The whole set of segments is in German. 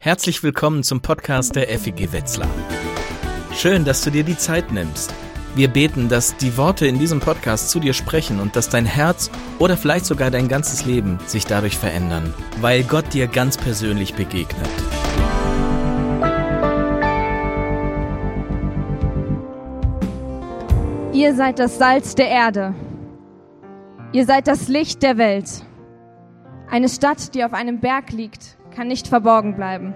Herzlich willkommen zum Podcast der FEG Wetzlar. Schön, dass du dir die Zeit nimmst. Wir beten, dass die Worte in diesem Podcast zu dir sprechen und dass dein Herz oder vielleicht sogar dein ganzes Leben sich dadurch verändern, weil Gott dir ganz persönlich begegnet. Ihr seid das Salz der Erde. Ihr seid das Licht der Welt. Eine Stadt, die auf einem Berg liegt, kann nicht verborgen bleiben.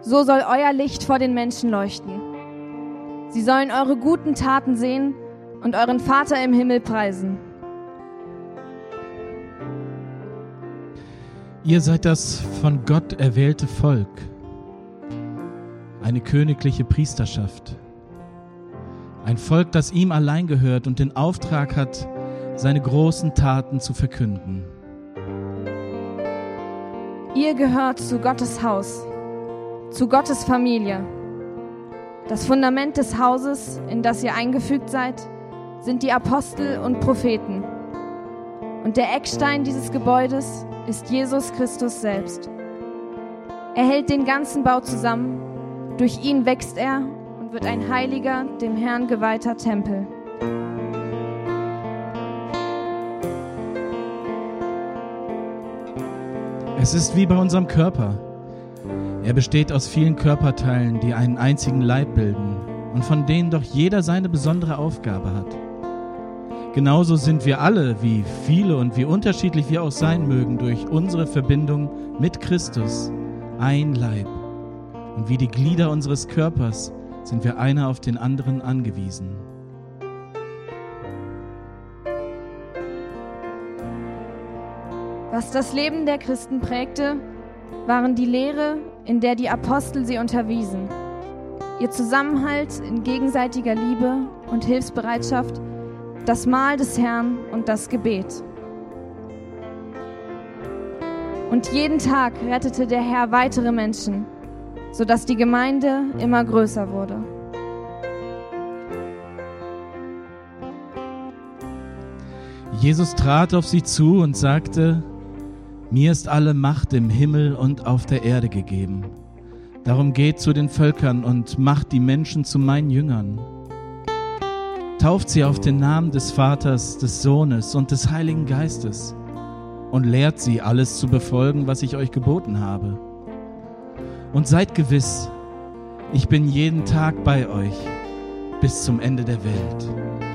So soll euer Licht vor den Menschen leuchten. Sie sollen eure guten Taten sehen und euren Vater im Himmel preisen. Ihr seid das von Gott erwählte Volk, eine königliche Priesterschaft, ein Volk, das ihm allein gehört und den Auftrag hat, seine großen Taten zu verkünden. Ihr gehört zu Gottes Haus, zu Gottes Familie. Das Fundament des Hauses, in das ihr eingefügt seid, sind die Apostel und Propheten. Und der Eckstein dieses Gebäudes ist Jesus Christus selbst. Er hält den ganzen Bau zusammen, durch ihn wächst er und wird ein heiliger, dem Herrn geweihter Tempel. Es ist wie bei unserem Körper. Er besteht aus vielen Körperteilen, die einen einzigen Leib bilden und von denen doch jeder seine besondere Aufgabe hat. Genauso sind wir alle, wie viele und wie unterschiedlich wir auch sein mögen, durch unsere Verbindung mit Christus ein Leib. Und wie die Glieder unseres Körpers sind wir einer auf den anderen angewiesen. Was das Leben der Christen prägte, waren die Lehre, in der die Apostel sie unterwiesen, ihr Zusammenhalt in gegenseitiger Liebe und Hilfsbereitschaft, das Mahl des Herrn und das Gebet. Und jeden Tag rettete der Herr weitere Menschen, sodass die Gemeinde immer größer wurde. Jesus trat auf sie zu und sagte, mir ist alle Macht im Himmel und auf der Erde gegeben. Darum geht zu den Völkern und macht die Menschen zu meinen Jüngern. Tauft sie auf den Namen des Vaters, des Sohnes und des Heiligen Geistes und lehrt sie alles zu befolgen, was ich euch geboten habe. Und seid gewiss, ich bin jeden Tag bei euch bis zum Ende der Welt.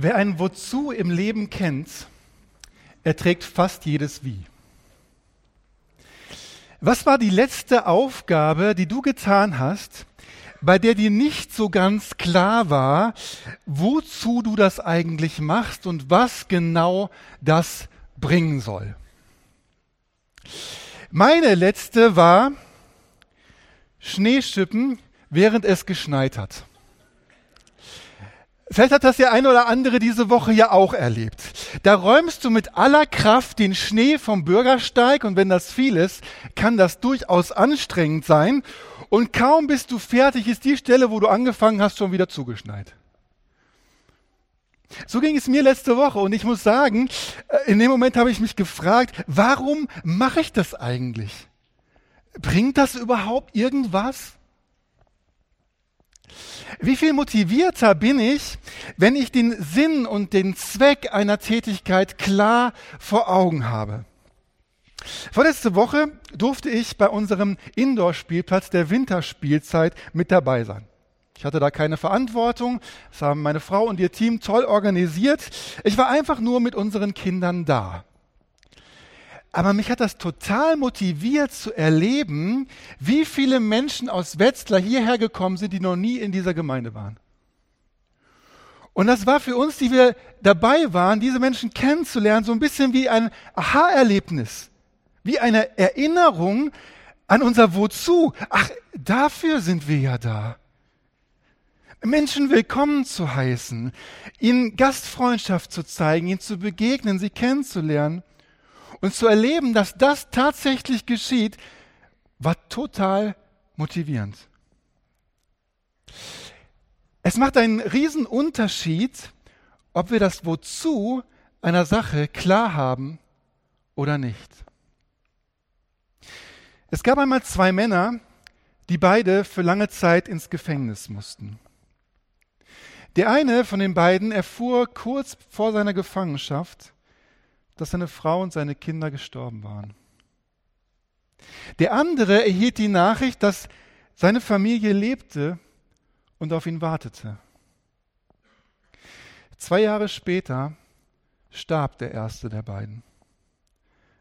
Wer ein Wozu im Leben kennt, erträgt fast jedes Wie. Was war die letzte Aufgabe, die du getan hast, bei der dir nicht so ganz klar war, wozu du das eigentlich machst und was genau das bringen soll? Meine letzte war Schneeschippen, während es geschneit hat. Vielleicht hat das der eine oder andere diese Woche ja auch erlebt. Da räumst du mit aller Kraft den Schnee vom Bürgersteig und wenn das viel ist, kann das durchaus anstrengend sein. Und kaum bist du fertig, ist die Stelle, wo du angefangen hast, schon wieder zugeschneit. So ging es mir letzte Woche und ich muss sagen, äh, in dem Moment habe ich mich gefragt, warum mache ich das eigentlich? Bringt das überhaupt irgendwas? Wie viel motivierter bin ich, wenn ich den Sinn und den Zweck einer Tätigkeit klar vor Augen habe? Vorletzte Woche durfte ich bei unserem Indoor-Spielplatz der Winterspielzeit mit dabei sein. Ich hatte da keine Verantwortung. Das haben meine Frau und ihr Team toll organisiert. Ich war einfach nur mit unseren Kindern da. Aber mich hat das total motiviert zu erleben, wie viele Menschen aus Wetzlar hierher gekommen sind, die noch nie in dieser Gemeinde waren. Und das war für uns, die wir dabei waren, diese Menschen kennenzulernen, so ein bisschen wie ein Aha-Erlebnis, wie eine Erinnerung an unser Wozu. Ach, dafür sind wir ja da. Menschen willkommen zu heißen, ihnen Gastfreundschaft zu zeigen, ihnen zu begegnen, sie kennenzulernen und zu erleben, dass das tatsächlich geschieht, war total motivierend. Es macht einen riesen Unterschied, ob wir das Wozu einer Sache klar haben oder nicht. Es gab einmal zwei Männer, die beide für lange Zeit ins Gefängnis mussten. Der eine von den beiden erfuhr kurz vor seiner Gefangenschaft, dass seine Frau und seine Kinder gestorben waren. Der andere erhielt die Nachricht, dass seine Familie lebte und auf ihn wartete. Zwei Jahre später starb der erste der beiden.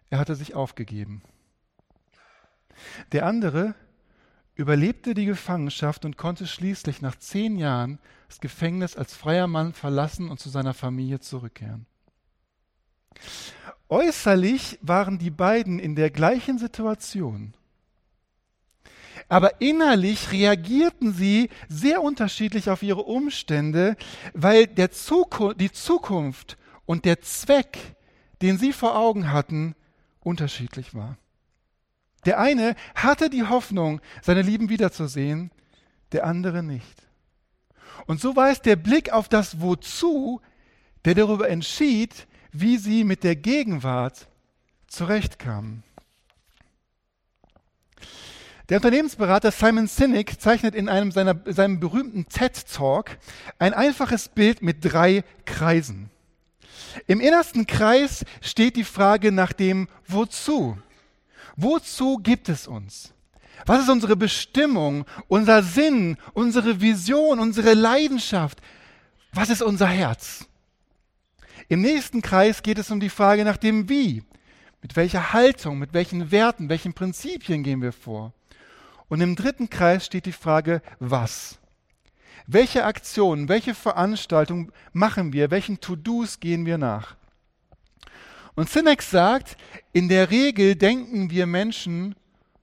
Er hatte sich aufgegeben. Der andere überlebte die Gefangenschaft und konnte schließlich nach zehn Jahren das Gefängnis als freier Mann verlassen und zu seiner Familie zurückkehren. Äußerlich waren die beiden in der gleichen Situation. Aber innerlich reagierten sie sehr unterschiedlich auf ihre Umstände, weil Zukunft, die Zukunft und der Zweck, den sie vor Augen hatten, unterschiedlich war. Der eine hatte die Hoffnung, seine Lieben wiederzusehen, der andere nicht. Und so war es der Blick auf das Wozu, der darüber entschied, wie sie mit der Gegenwart zurechtkamen. Der Unternehmensberater Simon Sinek zeichnet in einem seiner, seinem berühmten TED-Talk ein einfaches Bild mit drei Kreisen. Im innersten Kreis steht die Frage nach dem Wozu. Wozu gibt es uns? Was ist unsere Bestimmung, unser Sinn, unsere Vision, unsere Leidenschaft? Was ist unser Herz? Im nächsten Kreis geht es um die Frage nach dem Wie. Mit welcher Haltung, mit welchen Werten, welchen Prinzipien gehen wir vor? Und im dritten Kreis steht die Frage, was? Welche Aktionen, welche Veranstaltungen machen wir, welchen To-Dos gehen wir nach? Und Sinex sagt, in der Regel denken wir Menschen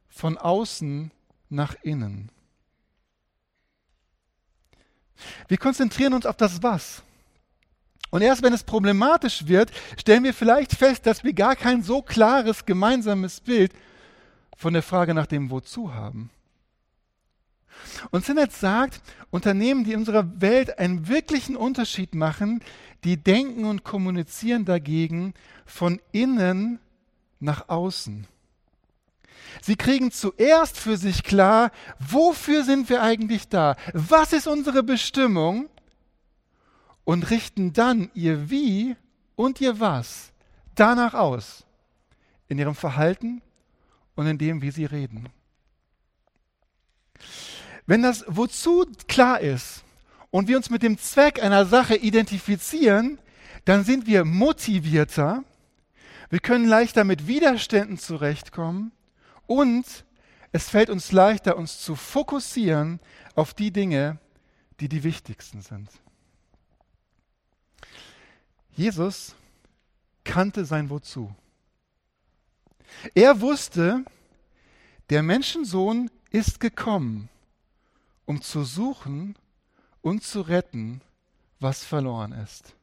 von außen nach innen. Wir konzentrieren uns auf das Was. Und erst wenn es problematisch wird, stellen wir vielleicht fest, dass wir gar kein so klares gemeinsames Bild von der Frage nach dem Wozu haben. Und Sinnert sagt, Unternehmen, die in unserer Welt einen wirklichen Unterschied machen, die denken und kommunizieren dagegen von innen nach außen. Sie kriegen zuerst für sich klar, wofür sind wir eigentlich da? Was ist unsere Bestimmung? Und richten dann ihr Wie und ihr Was danach aus. In ihrem Verhalten und in dem, wie sie reden. Wenn das Wozu klar ist und wir uns mit dem Zweck einer Sache identifizieren, dann sind wir motivierter, wir können leichter mit Widerständen zurechtkommen und es fällt uns leichter, uns zu fokussieren auf die Dinge, die die wichtigsten sind. Jesus kannte sein Wozu. Er wusste, der Menschensohn ist gekommen, um zu suchen und zu retten, was verloren ist.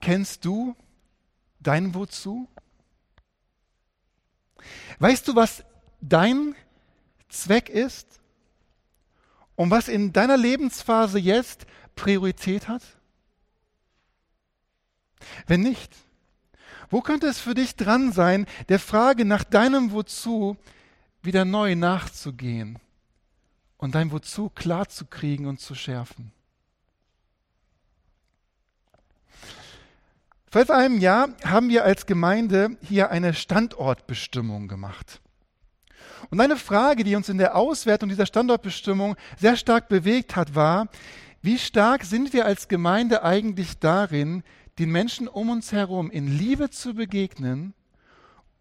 Kennst du dein Wozu? Weißt du, was dein Zweck ist? Und was in deiner Lebensphase jetzt Priorität hat? Wenn nicht, wo könnte es für dich dran sein, der Frage nach deinem Wozu wieder neu nachzugehen und dein Wozu klar zu kriegen und zu schärfen. Vor etwa einem Jahr haben wir als Gemeinde hier eine Standortbestimmung gemacht. Und eine Frage, die uns in der Auswertung dieser Standortbestimmung sehr stark bewegt hat, war, wie stark sind wir als Gemeinde eigentlich darin, den Menschen um uns herum in Liebe zu begegnen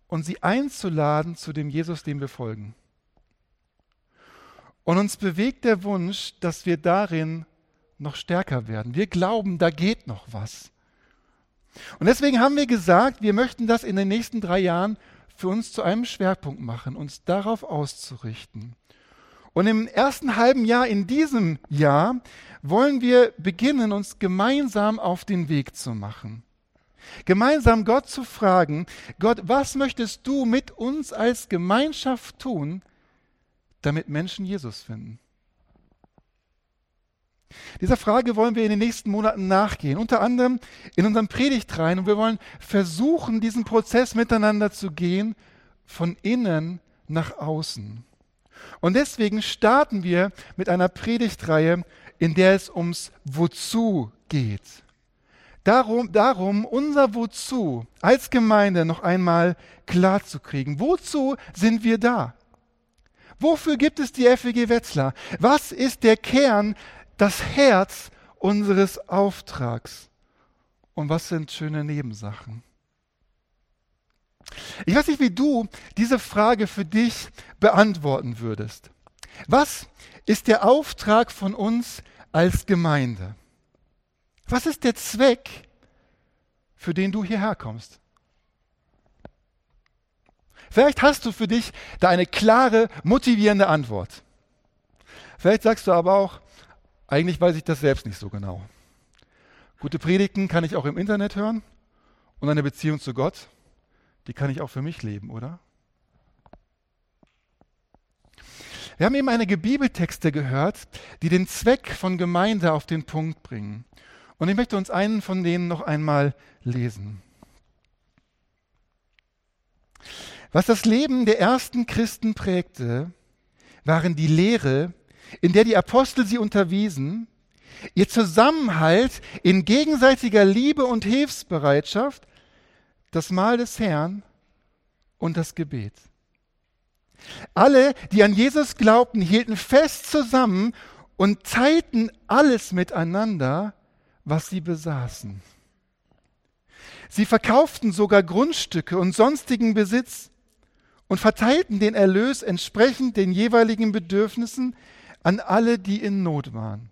und sie einzuladen zu dem Jesus, dem wir folgen. Und uns bewegt der Wunsch, dass wir darin noch stärker werden. Wir glauben, da geht noch was. Und deswegen haben wir gesagt, wir möchten das in den nächsten drei Jahren für uns zu einem Schwerpunkt machen, uns darauf auszurichten. Und im ersten halben Jahr in diesem Jahr wollen wir beginnen, uns gemeinsam auf den Weg zu machen. Gemeinsam Gott zu fragen, Gott, was möchtest du mit uns als Gemeinschaft tun, damit Menschen Jesus finden? Dieser Frage wollen wir in den nächsten Monaten nachgehen, unter anderem in unserem Predigtreihen. Und wir wollen versuchen, diesen Prozess miteinander zu gehen, von innen nach außen. Und deswegen starten wir mit einer Predigtreihe, in der es ums Wozu geht. Darum, darum unser Wozu als Gemeinde noch einmal klar zu kriegen. Wozu sind wir da? Wofür gibt es die FEG Wetzlar? Was ist der Kern das Herz unseres Auftrags. Und was sind schöne Nebensachen? Ich weiß nicht, wie du diese Frage für dich beantworten würdest. Was ist der Auftrag von uns als Gemeinde? Was ist der Zweck, für den du hierher kommst? Vielleicht hast du für dich da eine klare, motivierende Antwort. Vielleicht sagst du aber auch, eigentlich weiß ich das selbst nicht so genau. Gute Predigten kann ich auch im Internet hören und eine Beziehung zu Gott, die kann ich auch für mich leben, oder? Wir haben eben einige Bibeltexte gehört, die den Zweck von Gemeinde auf den Punkt bringen. Und ich möchte uns einen von denen noch einmal lesen. Was das Leben der ersten Christen prägte, waren die Lehre, in der die Apostel sie unterwiesen, ihr Zusammenhalt in gegenseitiger Liebe und Hilfsbereitschaft, das Mahl des Herrn und das Gebet. Alle, die an Jesus glaubten, hielten fest zusammen und teilten alles miteinander, was sie besaßen. Sie verkauften sogar Grundstücke und sonstigen Besitz und verteilten den Erlös entsprechend den jeweiligen Bedürfnissen an alle, die in Not waren.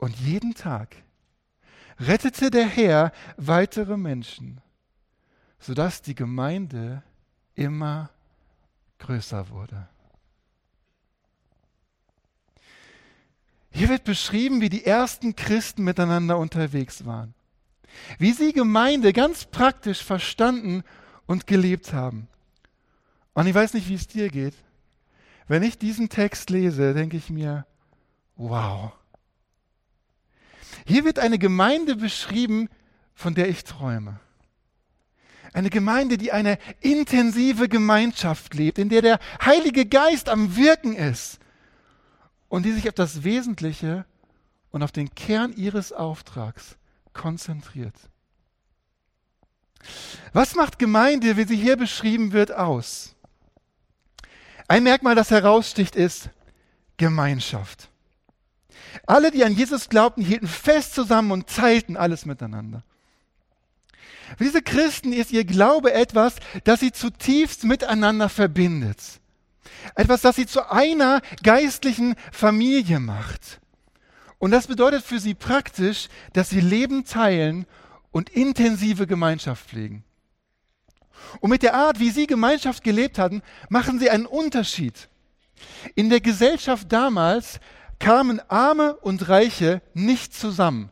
Und jeden Tag rettete der Herr weitere Menschen, sodass die Gemeinde immer größer wurde. Hier wird beschrieben, wie die ersten Christen miteinander unterwegs waren, wie sie Gemeinde ganz praktisch verstanden und gelebt haben. Und ich weiß nicht, wie es dir geht, wenn ich diesen Text lese, denke ich mir, wow. Hier wird eine Gemeinde beschrieben, von der ich träume. Eine Gemeinde, die eine intensive Gemeinschaft lebt, in der der Heilige Geist am Wirken ist und die sich auf das Wesentliche und auf den Kern ihres Auftrags konzentriert. Was macht Gemeinde, wie sie hier beschrieben wird, aus? Ein Merkmal, das heraussticht, ist Gemeinschaft. Alle, die an Jesus glaubten, hielten fest zusammen und teilten alles miteinander. Für diese Christen ist ihr Glaube etwas, das sie zutiefst miteinander verbindet. Etwas, das sie zu einer geistlichen Familie macht. Und das bedeutet für sie praktisch, dass sie Leben teilen und intensive Gemeinschaft pflegen. Und mit der Art, wie sie Gemeinschaft gelebt hatten, machen sie einen Unterschied. In der Gesellschaft damals kamen Arme und Reiche nicht zusammen.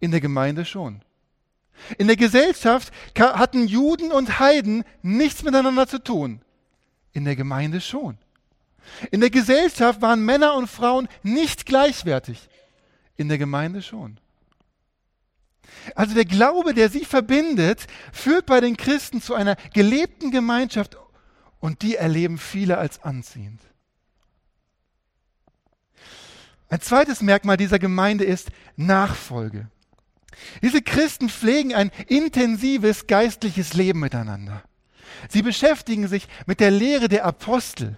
In der Gemeinde schon. In der Gesellschaft hatten Juden und Heiden nichts miteinander zu tun. In der Gemeinde schon. In der Gesellschaft waren Männer und Frauen nicht gleichwertig. In der Gemeinde schon. Also der Glaube, der sie verbindet, führt bei den Christen zu einer gelebten Gemeinschaft und die erleben viele als anziehend. Ein zweites Merkmal dieser Gemeinde ist Nachfolge. Diese Christen pflegen ein intensives geistliches Leben miteinander. Sie beschäftigen sich mit der Lehre der Apostel,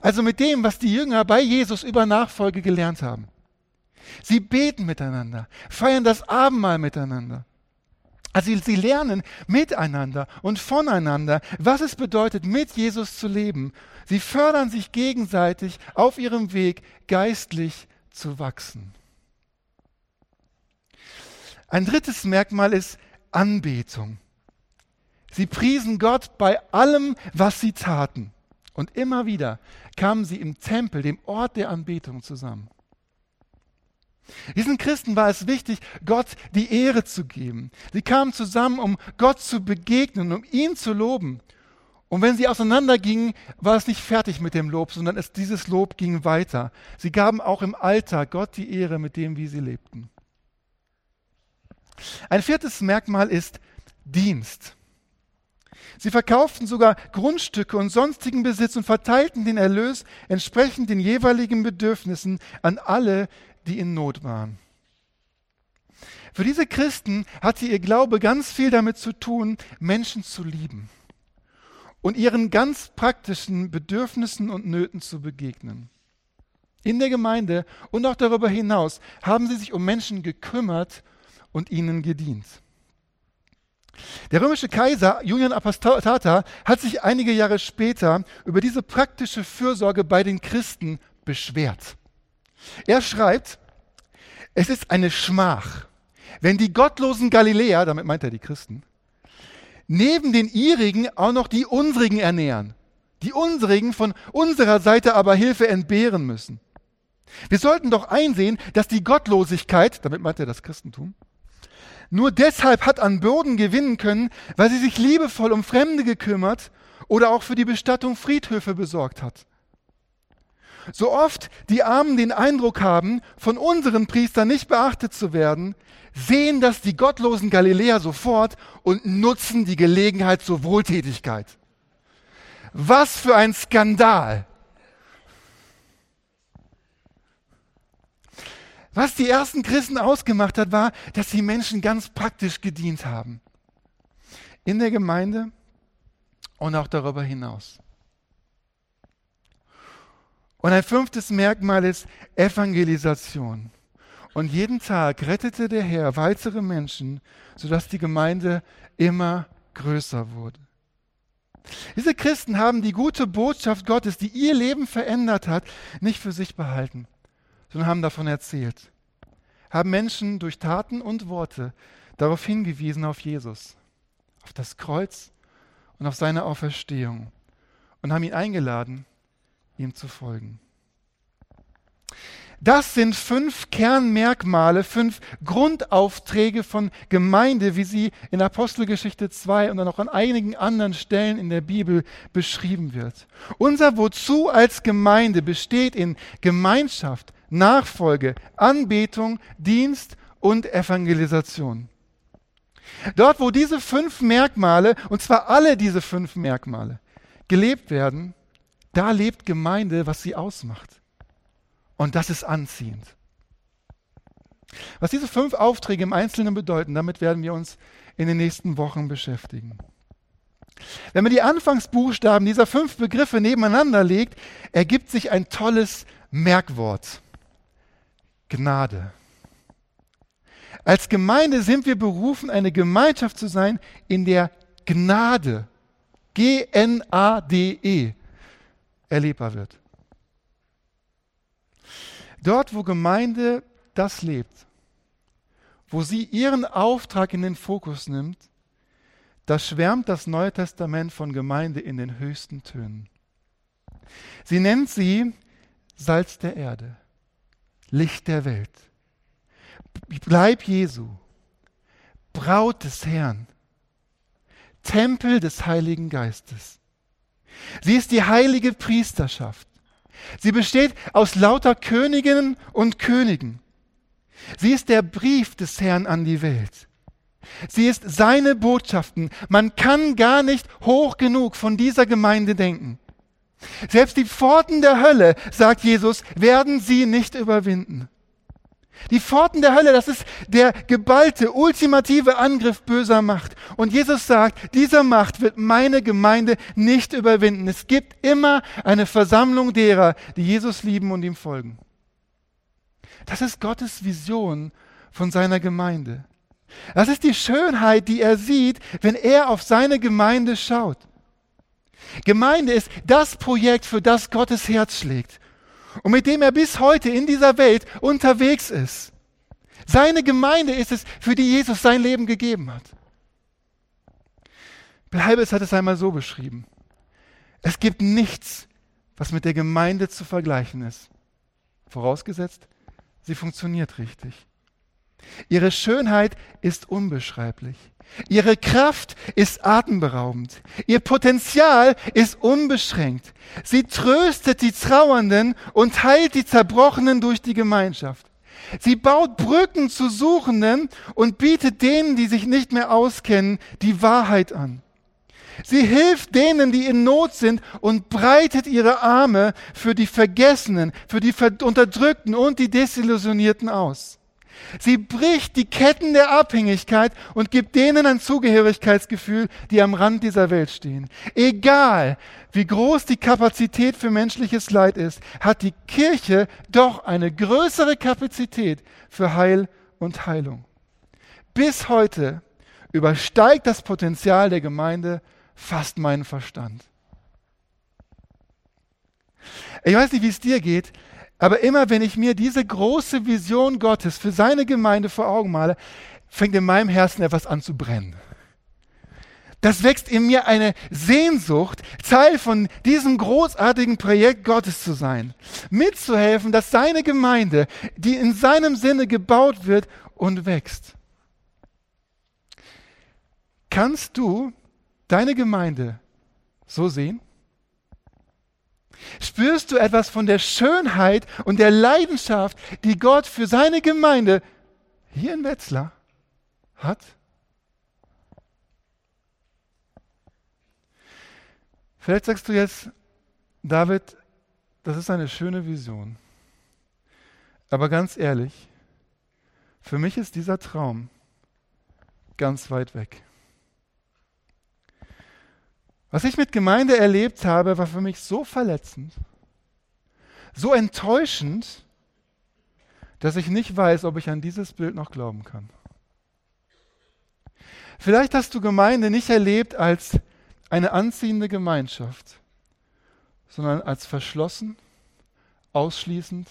also mit dem, was die Jünger bei Jesus über Nachfolge gelernt haben. Sie beten miteinander, feiern das Abendmahl miteinander. Also sie lernen miteinander und voneinander, was es bedeutet, mit Jesus zu leben. Sie fördern sich gegenseitig auf ihrem Weg, geistlich zu wachsen. Ein drittes Merkmal ist Anbetung. Sie priesen Gott bei allem, was sie taten. Und immer wieder kamen sie im Tempel, dem Ort der Anbetung, zusammen. Diesen Christen war es wichtig, Gott die Ehre zu geben. Sie kamen zusammen, um Gott zu begegnen, um ihn zu loben. Und wenn sie auseinandergingen, war es nicht fertig mit dem Lob, sondern es, dieses Lob ging weiter. Sie gaben auch im Alltag Gott die Ehre mit dem, wie sie lebten. Ein viertes Merkmal ist Dienst. Sie verkauften sogar Grundstücke und sonstigen Besitz und verteilten den Erlös entsprechend den jeweiligen Bedürfnissen an alle, die in Not waren. Für diese Christen hatte ihr Glaube ganz viel damit zu tun, Menschen zu lieben und ihren ganz praktischen Bedürfnissen und Nöten zu begegnen. In der Gemeinde und auch darüber hinaus haben sie sich um Menschen gekümmert und ihnen gedient. Der römische Kaiser Julian Apostata hat sich einige Jahre später über diese praktische Fürsorge bei den Christen beschwert. Er schreibt, es ist eine Schmach, wenn die gottlosen Galiläer, damit meint er die Christen, neben den ihrigen auch noch die unsrigen ernähren, die unsrigen von unserer Seite aber Hilfe entbehren müssen. Wir sollten doch einsehen, dass die Gottlosigkeit, damit meint er das Christentum, nur deshalb hat an Bürden gewinnen können, weil sie sich liebevoll um Fremde gekümmert oder auch für die Bestattung Friedhöfe besorgt hat. So oft die Armen den Eindruck haben, von unseren Priestern nicht beachtet zu werden, sehen das die gottlosen Galiläer sofort und nutzen die Gelegenheit zur Wohltätigkeit. Was für ein Skandal! Was die ersten Christen ausgemacht hat, war, dass sie Menschen ganz praktisch gedient haben. In der Gemeinde und auch darüber hinaus. Und ein fünftes Merkmal ist Evangelisation. Und jeden Tag rettete der Herr weitere Menschen, sodass die Gemeinde immer größer wurde. Diese Christen haben die gute Botschaft Gottes, die ihr Leben verändert hat, nicht für sich behalten, sondern haben davon erzählt. Haben Menschen durch Taten und Worte darauf hingewiesen auf Jesus, auf das Kreuz und auf seine Auferstehung und haben ihn eingeladen, ihm zu folgen. Das sind fünf Kernmerkmale, fünf Grundaufträge von Gemeinde, wie sie in Apostelgeschichte 2 und dann auch an einigen anderen Stellen in der Bibel beschrieben wird. Unser Wozu als Gemeinde besteht in Gemeinschaft, Nachfolge, Anbetung, Dienst und Evangelisation. Dort, wo diese fünf Merkmale, und zwar alle diese fünf Merkmale, gelebt werden, da lebt Gemeinde, was sie ausmacht. Und das ist anziehend. Was diese fünf Aufträge im Einzelnen bedeuten, damit werden wir uns in den nächsten Wochen beschäftigen. Wenn man die Anfangsbuchstaben dieser fünf Begriffe nebeneinander legt, ergibt sich ein tolles Merkwort. Gnade. Als Gemeinde sind wir berufen, eine Gemeinschaft zu sein, in der Gnade, G-N-A-D-E, erlebbar wird. Dort, wo Gemeinde das lebt, wo sie ihren Auftrag in den Fokus nimmt, da schwärmt das Neue Testament von Gemeinde in den höchsten Tönen. Sie nennt sie Salz der Erde, Licht der Welt, Bleib Jesu, Braut des Herrn, Tempel des Heiligen Geistes. Sie ist die heilige Priesterschaft. Sie besteht aus lauter Königinnen und Königen. Sie ist der Brief des Herrn an die Welt. Sie ist seine Botschaften. Man kann gar nicht hoch genug von dieser Gemeinde denken. Selbst die Pforten der Hölle, sagt Jesus, werden sie nicht überwinden. Die Pforten der Hölle, das ist der geballte, ultimative Angriff böser Macht. Und Jesus sagt, dieser Macht wird meine Gemeinde nicht überwinden. Es gibt immer eine Versammlung derer, die Jesus lieben und ihm folgen. Das ist Gottes Vision von seiner Gemeinde. Das ist die Schönheit, die er sieht, wenn er auf seine Gemeinde schaut. Gemeinde ist das Projekt, für das Gottes Herz schlägt und mit dem er bis heute in dieser Welt unterwegs ist. Seine Gemeinde ist es, für die Jesus sein Leben gegeben hat. Bill Heibels hat es einmal so beschrieben. Es gibt nichts, was mit der Gemeinde zu vergleichen ist. Vorausgesetzt, sie funktioniert richtig. Ihre Schönheit ist unbeschreiblich. Ihre Kraft ist atemberaubend. Ihr Potenzial ist unbeschränkt. Sie tröstet die Trauernden und heilt die Zerbrochenen durch die Gemeinschaft. Sie baut Brücken zu Suchenden und bietet denen, die sich nicht mehr auskennen, die Wahrheit an. Sie hilft denen, die in Not sind und breitet ihre Arme für die Vergessenen, für die Unterdrückten und die Desillusionierten aus. Sie bricht die Ketten der Abhängigkeit und gibt denen ein Zugehörigkeitsgefühl, die am Rand dieser Welt stehen. Egal, wie groß die Kapazität für menschliches Leid ist, hat die Kirche doch eine größere Kapazität für Heil und Heilung. Bis heute übersteigt das Potenzial der Gemeinde fast meinen Verstand. Ich weiß nicht, wie es dir geht, aber immer wenn ich mir diese große Vision Gottes für seine Gemeinde vor Augen male, fängt in meinem Herzen etwas an zu brennen. Das wächst in mir eine Sehnsucht, Teil von diesem großartigen Projekt Gottes zu sein. Mitzuhelfen, dass seine Gemeinde, die in seinem Sinne gebaut wird und wächst. Kannst du deine Gemeinde so sehen? Spürst du etwas von der Schönheit und der Leidenschaft, die Gott für seine Gemeinde hier in Wetzlar hat? Vielleicht sagst du jetzt, David, das ist eine schöne Vision. Aber ganz ehrlich, für mich ist dieser Traum ganz weit weg. Was ich mit Gemeinde erlebt habe, war für mich so verletzend, so enttäuschend, dass ich nicht weiß, ob ich an dieses Bild noch glauben kann. Vielleicht hast du Gemeinde nicht erlebt als eine anziehende Gemeinschaft, sondern als verschlossen, ausschließend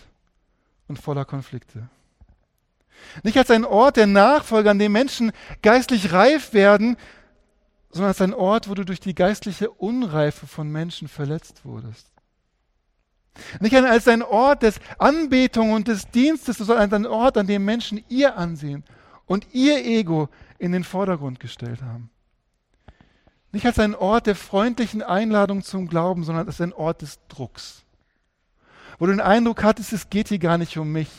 und voller Konflikte. Nicht als ein Ort der Nachfolge, an dem Menschen geistlich reif werden, sondern als ein Ort, wo du durch die geistliche Unreife von Menschen verletzt wurdest. Nicht als ein Ort des Anbetung und des Dienstes, sondern als ein Ort, an dem Menschen ihr Ansehen und ihr Ego in den Vordergrund gestellt haben. Nicht als ein Ort der freundlichen Einladung zum Glauben, sondern als ein Ort des Drucks. Wo du den Eindruck hattest, es geht hier gar nicht um mich,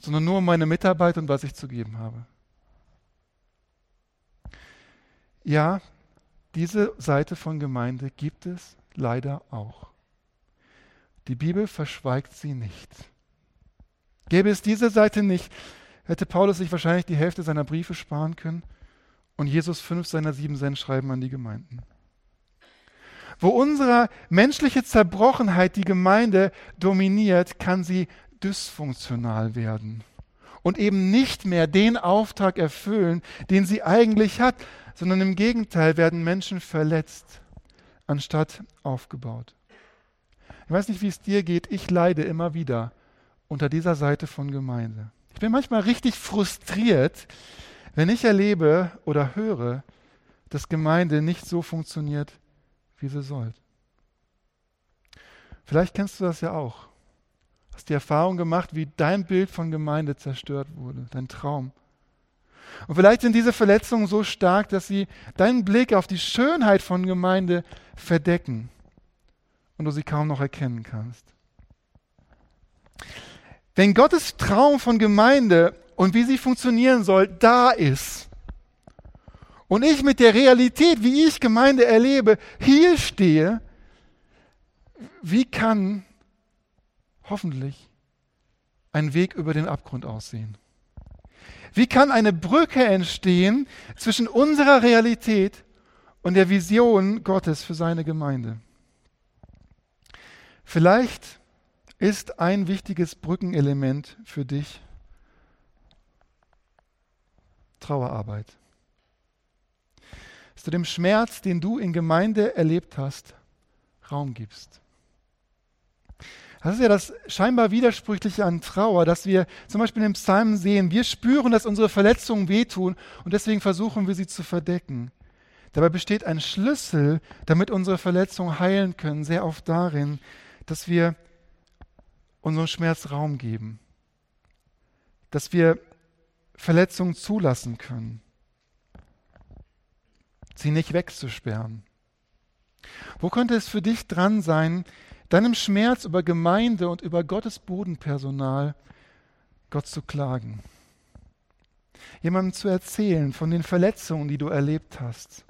sondern nur um meine Mitarbeit und was ich zu geben habe. Ja, diese Seite von Gemeinde gibt es leider auch. Die Bibel verschweigt sie nicht. Gäbe es diese Seite nicht, hätte Paulus sich wahrscheinlich die Hälfte seiner Briefe sparen können und Jesus fünf seiner sieben Sendschreiben an die Gemeinden. Wo unsere menschliche Zerbrochenheit die Gemeinde dominiert, kann sie dysfunktional werden und eben nicht mehr den Auftrag erfüllen, den sie eigentlich hat, sondern im Gegenteil werden Menschen verletzt, anstatt aufgebaut. Ich weiß nicht, wie es dir geht, ich leide immer wieder unter dieser Seite von Gemeinde. Ich bin manchmal richtig frustriert, wenn ich erlebe oder höre, dass Gemeinde nicht so funktioniert, wie sie soll. Vielleicht kennst du das ja auch. Hast die Erfahrung gemacht, wie dein Bild von Gemeinde zerstört wurde, dein Traum. Und vielleicht sind diese Verletzungen so stark, dass sie deinen Blick auf die Schönheit von Gemeinde verdecken und du sie kaum noch erkennen kannst. Wenn Gottes Traum von Gemeinde und wie sie funktionieren soll, da ist, und ich mit der Realität, wie ich Gemeinde erlebe, hier stehe, wie kann hoffentlich ein Weg über den Abgrund aussehen? Wie kann eine Brücke entstehen zwischen unserer Realität und der Vision Gottes für seine Gemeinde? Vielleicht ist ein wichtiges Brückenelement für dich Trauerarbeit. Dass du dem Schmerz, den du in Gemeinde erlebt hast, Raum gibst. Das ist ja das scheinbar Widersprüchliche an Trauer, dass wir zum Beispiel im Psalm sehen, wir spüren, dass unsere Verletzungen wehtun und deswegen versuchen wir sie zu verdecken. Dabei besteht ein Schlüssel, damit unsere Verletzungen heilen können, sehr oft darin, dass wir unserem Schmerz Raum geben, dass wir Verletzungen zulassen können, sie nicht wegzusperren. Wo könnte es für dich dran sein, deinem Schmerz über Gemeinde und über Gottes Bodenpersonal Gott zu klagen? Jemandem zu erzählen von den Verletzungen, die du erlebt hast,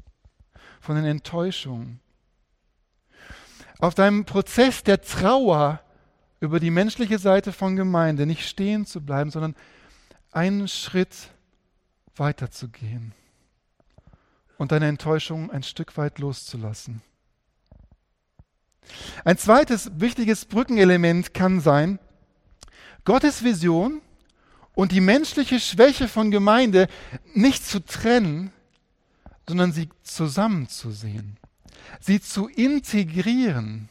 von den Enttäuschungen. Auf deinem Prozess der Trauer über die menschliche Seite von Gemeinde nicht stehen zu bleiben, sondern einen Schritt weiterzugehen und deine Enttäuschung ein Stück weit loszulassen. Ein zweites wichtiges Brückenelement kann sein, Gottes Vision und die menschliche Schwäche von Gemeinde nicht zu trennen, sondern sie zusammenzusehen, sie zu integrieren.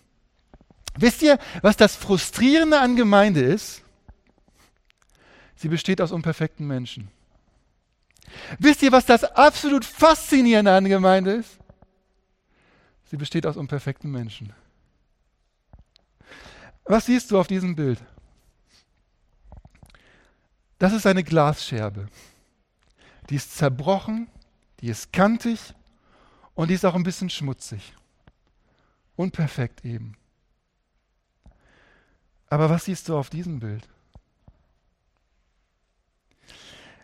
Wisst ihr, was das Frustrierende an Gemeinde ist? Sie besteht aus unperfekten Menschen. Wisst ihr, was das absolut Faszinierende an Gemeinde ist? Sie besteht aus unperfekten Menschen. Was siehst du auf diesem Bild? Das ist eine Glasscherbe. Die ist zerbrochen, die ist kantig und die ist auch ein bisschen schmutzig. Unperfekt eben. Aber was siehst du auf diesem Bild?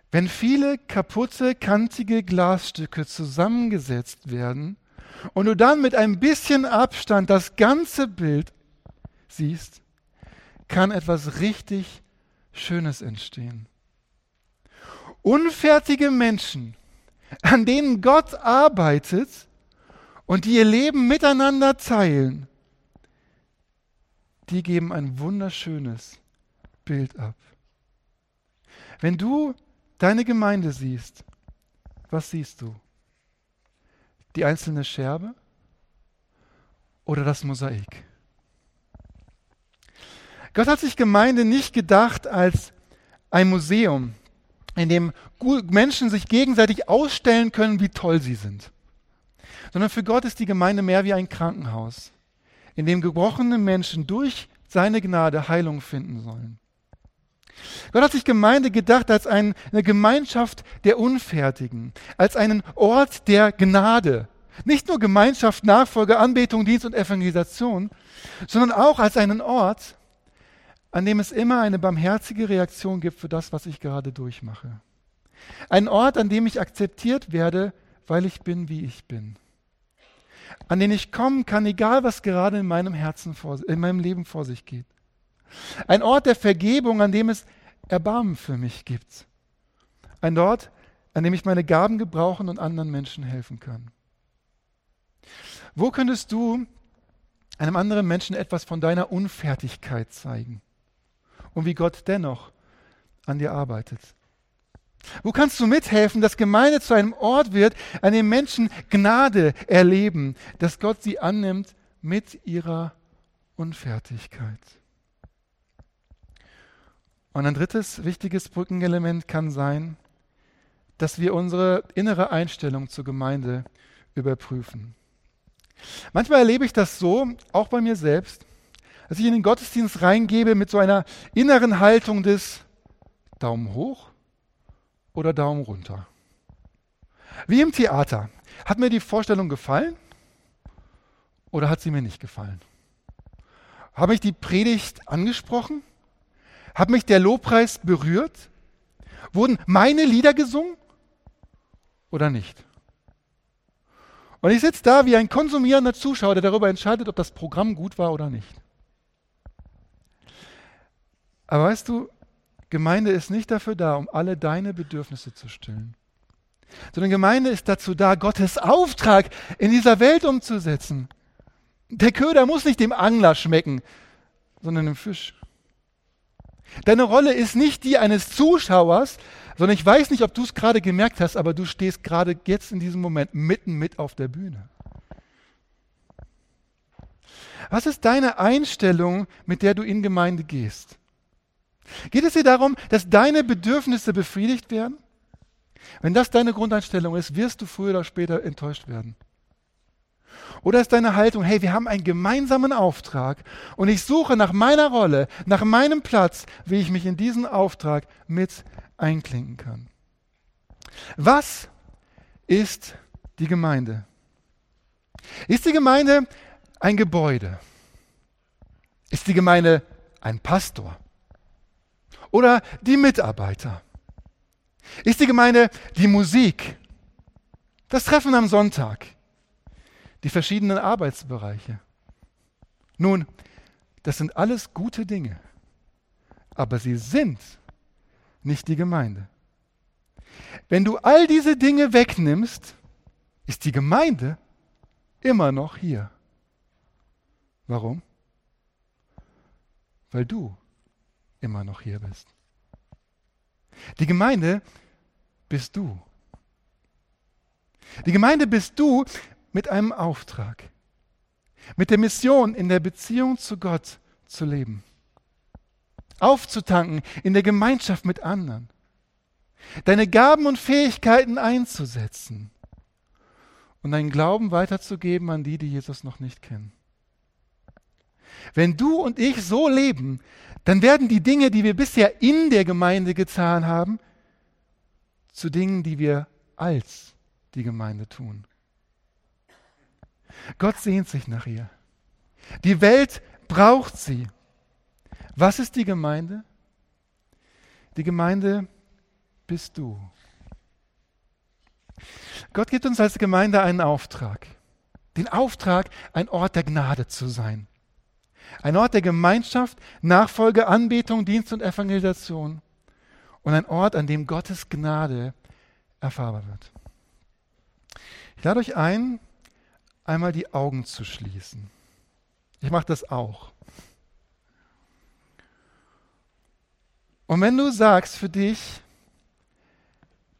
Wenn viele kaputte, kantige Glasstücke zusammengesetzt werden und du dann mit ein bisschen Abstand das ganze Bild siehst, kann etwas richtig Schönes entstehen. Unfertige Menschen, an denen Gott arbeitet und die ihr Leben miteinander teilen, die geben ein wunderschönes Bild ab. Wenn du deine Gemeinde siehst, was siehst du? Die einzelne Scherbe oder das Mosaik? Gott hat sich Gemeinde nicht gedacht als ein Museum, in dem Menschen sich gegenseitig ausstellen können, wie toll sie sind, sondern für Gott ist die Gemeinde mehr wie ein Krankenhaus in dem gebrochene Menschen durch seine Gnade Heilung finden sollen. Gott hat sich Gemeinde gedacht als eine Gemeinschaft der Unfertigen, als einen Ort der Gnade. Nicht nur Gemeinschaft, Nachfolge, Anbetung, Dienst und Evangelisation, sondern auch als einen Ort, an dem es immer eine barmherzige Reaktion gibt für das, was ich gerade durchmache. Ein Ort, an dem ich akzeptiert werde, weil ich bin, wie ich bin an den ich kommen kann, egal was gerade in meinem Herzen, vor, in meinem Leben vor sich geht. Ein Ort der Vergebung, an dem es Erbarmen für mich gibt. Ein Ort, an dem ich meine Gaben gebrauchen und anderen Menschen helfen kann. Wo könntest du einem anderen Menschen etwas von deiner Unfertigkeit zeigen und wie Gott dennoch an dir arbeitet? Wo kannst du mithelfen, dass Gemeinde zu einem Ort wird, an dem Menschen Gnade erleben, dass Gott sie annimmt mit ihrer Unfertigkeit? Und ein drittes wichtiges Brückenelement kann sein, dass wir unsere innere Einstellung zur Gemeinde überprüfen. Manchmal erlebe ich das so, auch bei mir selbst, dass ich in den Gottesdienst reingebe mit so einer inneren Haltung des Daumen hoch oder Daumen runter? Wie im Theater. Hat mir die Vorstellung gefallen oder hat sie mir nicht gefallen? Habe ich die Predigt angesprochen? Hat mich der Lobpreis berührt? Wurden meine Lieder gesungen oder nicht? Und ich sitze da wie ein konsumierender Zuschauer, der darüber entscheidet, ob das Programm gut war oder nicht. Aber weißt du, Gemeinde ist nicht dafür da, um alle deine Bedürfnisse zu stillen, sondern Gemeinde ist dazu da, Gottes Auftrag in dieser Welt umzusetzen. Der Köder muss nicht dem Angler schmecken, sondern dem Fisch. Deine Rolle ist nicht die eines Zuschauers, sondern ich weiß nicht, ob du es gerade gemerkt hast, aber du stehst gerade jetzt in diesem Moment mitten mit auf der Bühne. Was ist deine Einstellung, mit der du in Gemeinde gehst? Geht es dir darum, dass deine Bedürfnisse befriedigt werden? Wenn das deine Grundeinstellung ist, wirst du früher oder später enttäuscht werden. Oder ist deine Haltung, hey, wir haben einen gemeinsamen Auftrag und ich suche nach meiner Rolle, nach meinem Platz, wie ich mich in diesen Auftrag mit einklinken kann. Was ist die Gemeinde? Ist die Gemeinde ein Gebäude? Ist die Gemeinde ein Pastor? Oder die Mitarbeiter? Ist die Gemeinde die Musik? Das Treffen am Sonntag? Die verschiedenen Arbeitsbereiche? Nun, das sind alles gute Dinge, aber sie sind nicht die Gemeinde. Wenn du all diese Dinge wegnimmst, ist die Gemeinde immer noch hier. Warum? Weil du immer noch hier bist. Die Gemeinde bist du. Die Gemeinde bist du mit einem Auftrag, mit der Mission, in der Beziehung zu Gott zu leben aufzutanken in der Gemeinschaft mit anderen, deine Gaben und Fähigkeiten einzusetzen und deinen Glauben weiterzugeben an die, die Jesus noch nicht kennen. Wenn du und ich so leben, dann werden die Dinge, die wir bisher in der Gemeinde getan haben, zu Dingen, die wir als die Gemeinde tun. Gott sehnt sich nach ihr. Die Welt braucht sie. Was ist die Gemeinde? Die Gemeinde bist du. Gott gibt uns als Gemeinde einen Auftrag. Den Auftrag, ein Ort der Gnade zu sein. Ein Ort der Gemeinschaft, Nachfolge, Anbetung, Dienst und Evangelisation. Und ein Ort, an dem Gottes Gnade erfahrbar wird. Ich lade euch ein, einmal die Augen zu schließen. Ich mache das auch. Und wenn du sagst für dich,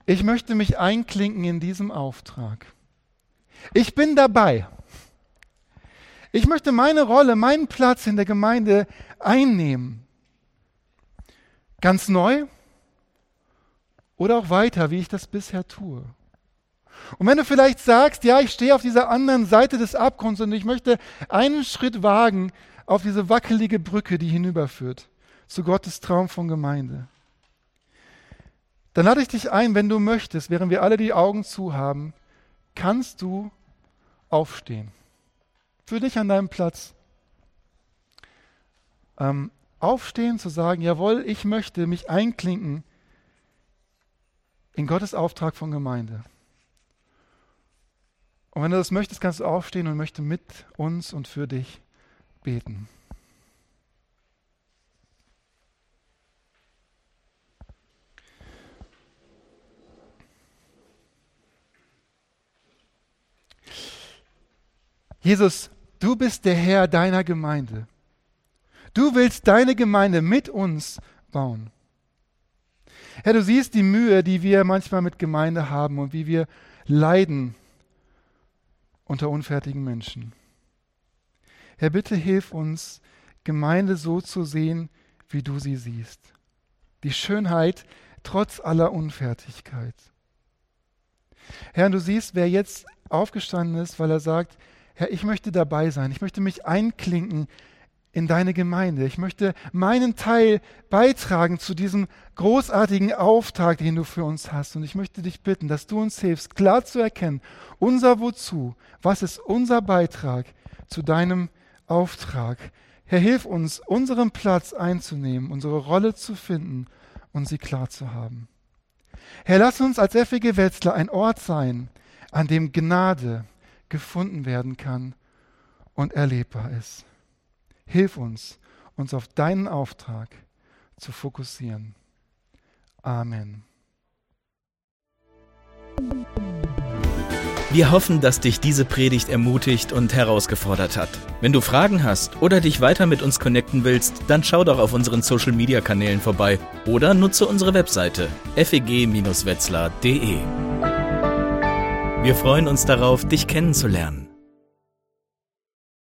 ich möchte mich einklinken in diesem Auftrag, ich bin dabei, ich möchte meine Rolle, meinen Platz in der Gemeinde einnehmen, ganz neu oder auch weiter, wie ich das bisher tue. Und wenn du vielleicht sagst, ja, ich stehe auf dieser anderen Seite des Abgrunds und ich möchte einen Schritt wagen auf diese wackelige Brücke, die hinüberführt, zu Gottes Traum von Gemeinde. Dann lade ich dich ein, wenn du möchtest, während wir alle die Augen zu haben, kannst du aufstehen. Für dich an deinem Platz. Ähm, aufstehen, zu sagen, jawohl, ich möchte mich einklinken in Gottes Auftrag von Gemeinde. Und wenn du das möchtest, kannst du aufstehen und möchte mit uns und für dich beten. Jesus, du bist der Herr deiner Gemeinde. Du willst deine Gemeinde mit uns bauen. Herr, du siehst die Mühe, die wir manchmal mit Gemeinde haben und wie wir leiden unter unfertigen Menschen. Herr, bitte hilf uns, Gemeinde so zu sehen, wie du sie siehst. Die Schönheit trotz aller Unfertigkeit. Herr, du siehst, wer jetzt aufgestanden ist, weil er sagt, Herr, ich möchte dabei sein. Ich möchte mich einklinken in deine Gemeinde. Ich möchte meinen Teil beitragen zu diesem großartigen Auftrag, den du für uns hast. Und ich möchte dich bitten, dass du uns hilfst, klar zu erkennen, unser Wozu, was ist unser Beitrag zu deinem Auftrag. Herr, hilf uns, unseren Platz einzunehmen, unsere Rolle zu finden und sie klar zu haben. Herr, lass uns als FEG Wetzlar ein Ort sein, an dem Gnade, gefunden werden kann und erlebbar ist. Hilf uns, uns auf deinen Auftrag zu fokussieren. Amen. Wir hoffen, dass dich diese Predigt ermutigt und herausgefordert hat. Wenn du Fragen hast oder dich weiter mit uns connecten willst, dann schau doch auf unseren Social Media Kanälen vorbei oder nutze unsere Webseite feg-wetzlar.de. Wir freuen uns darauf, dich kennenzulernen.